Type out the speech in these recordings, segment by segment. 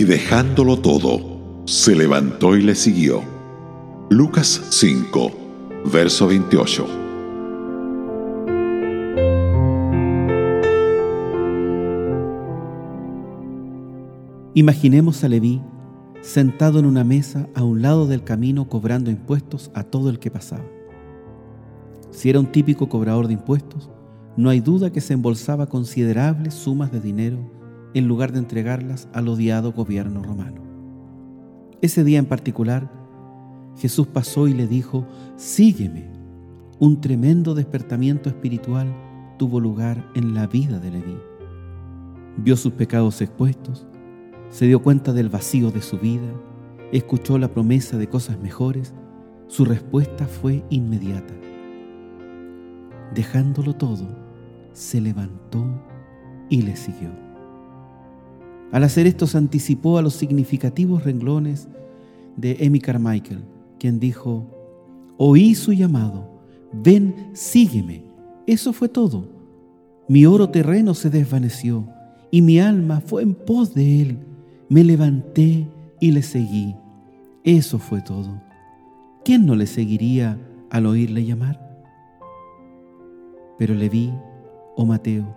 dejándolo todo, se levantó y le siguió. Lucas 5, verso 28. Imaginemos a Leví sentado en una mesa a un lado del camino cobrando impuestos a todo el que pasaba. Si era un típico cobrador de impuestos, no hay duda que se embolsaba considerables sumas de dinero en lugar de entregarlas al odiado gobierno romano. Ese día en particular, Jesús pasó y le dijo, sígueme. Un tremendo despertamiento espiritual tuvo lugar en la vida de Leví. Vio sus pecados expuestos, se dio cuenta del vacío de su vida, escuchó la promesa de cosas mejores, su respuesta fue inmediata. Dejándolo todo, se levantó y le siguió. Al hacer esto se anticipó a los significativos renglones de Amy Carmichael, quien dijo, oí su llamado, ven, sígueme. Eso fue todo. Mi oro terreno se desvaneció y mi alma fue en pos de él. Me levanté y le seguí. Eso fue todo. ¿Quién no le seguiría al oírle llamar? Pero Leví o Mateo,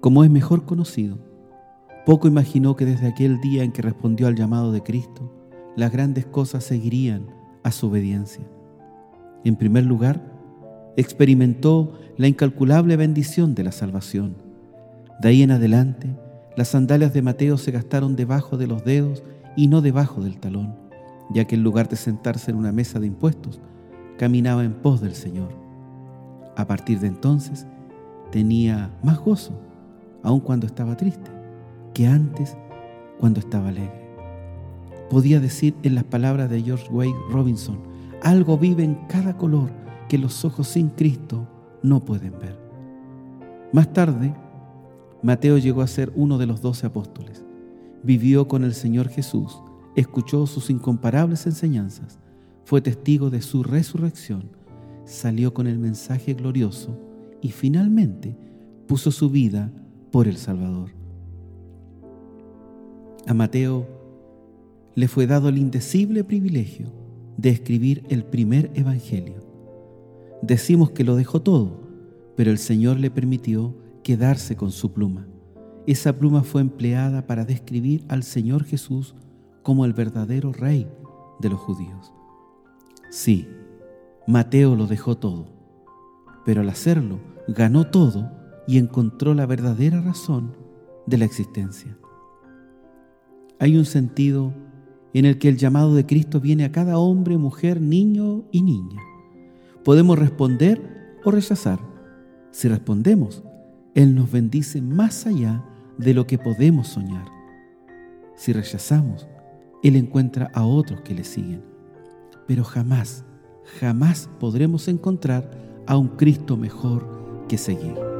como es mejor conocido, poco imaginó que desde aquel día en que respondió al llamado de Cristo, las grandes cosas seguirían a su obediencia. En primer lugar, experimentó la incalculable bendición de la salvación. De ahí en adelante, las sandalias de Mateo se gastaron debajo de los dedos y no debajo del talón, ya que en lugar de sentarse en una mesa de impuestos, caminaba en pos del Señor. A partir de entonces, tenía más gozo, aun cuando estaba triste, que antes cuando estaba alegre. Podía decir en las palabras de George Wade Robinson, algo vive en cada color que los ojos sin Cristo no pueden ver. Más tarde, Mateo llegó a ser uno de los doce apóstoles. Vivió con el Señor Jesús, escuchó sus incomparables enseñanzas, fue testigo de su resurrección, salió con el mensaje glorioso y finalmente puso su vida por el Salvador. A Mateo le fue dado el indecible privilegio de escribir el primer evangelio. Decimos que lo dejó todo, pero el Señor le permitió quedarse con su pluma. Esa pluma fue empleada para describir al Señor Jesús como el verdadero rey de los judíos. Sí, Mateo lo dejó todo, pero al hacerlo ganó todo y encontró la verdadera razón de la existencia. Hay un sentido en el que el llamado de Cristo viene a cada hombre, mujer, niño y niña. Podemos responder o rechazar. Si respondemos, Él nos bendice más allá de lo que podemos soñar. Si rechazamos, Él encuentra a otros que le siguen. Pero jamás, jamás podremos encontrar a un Cristo mejor que seguir.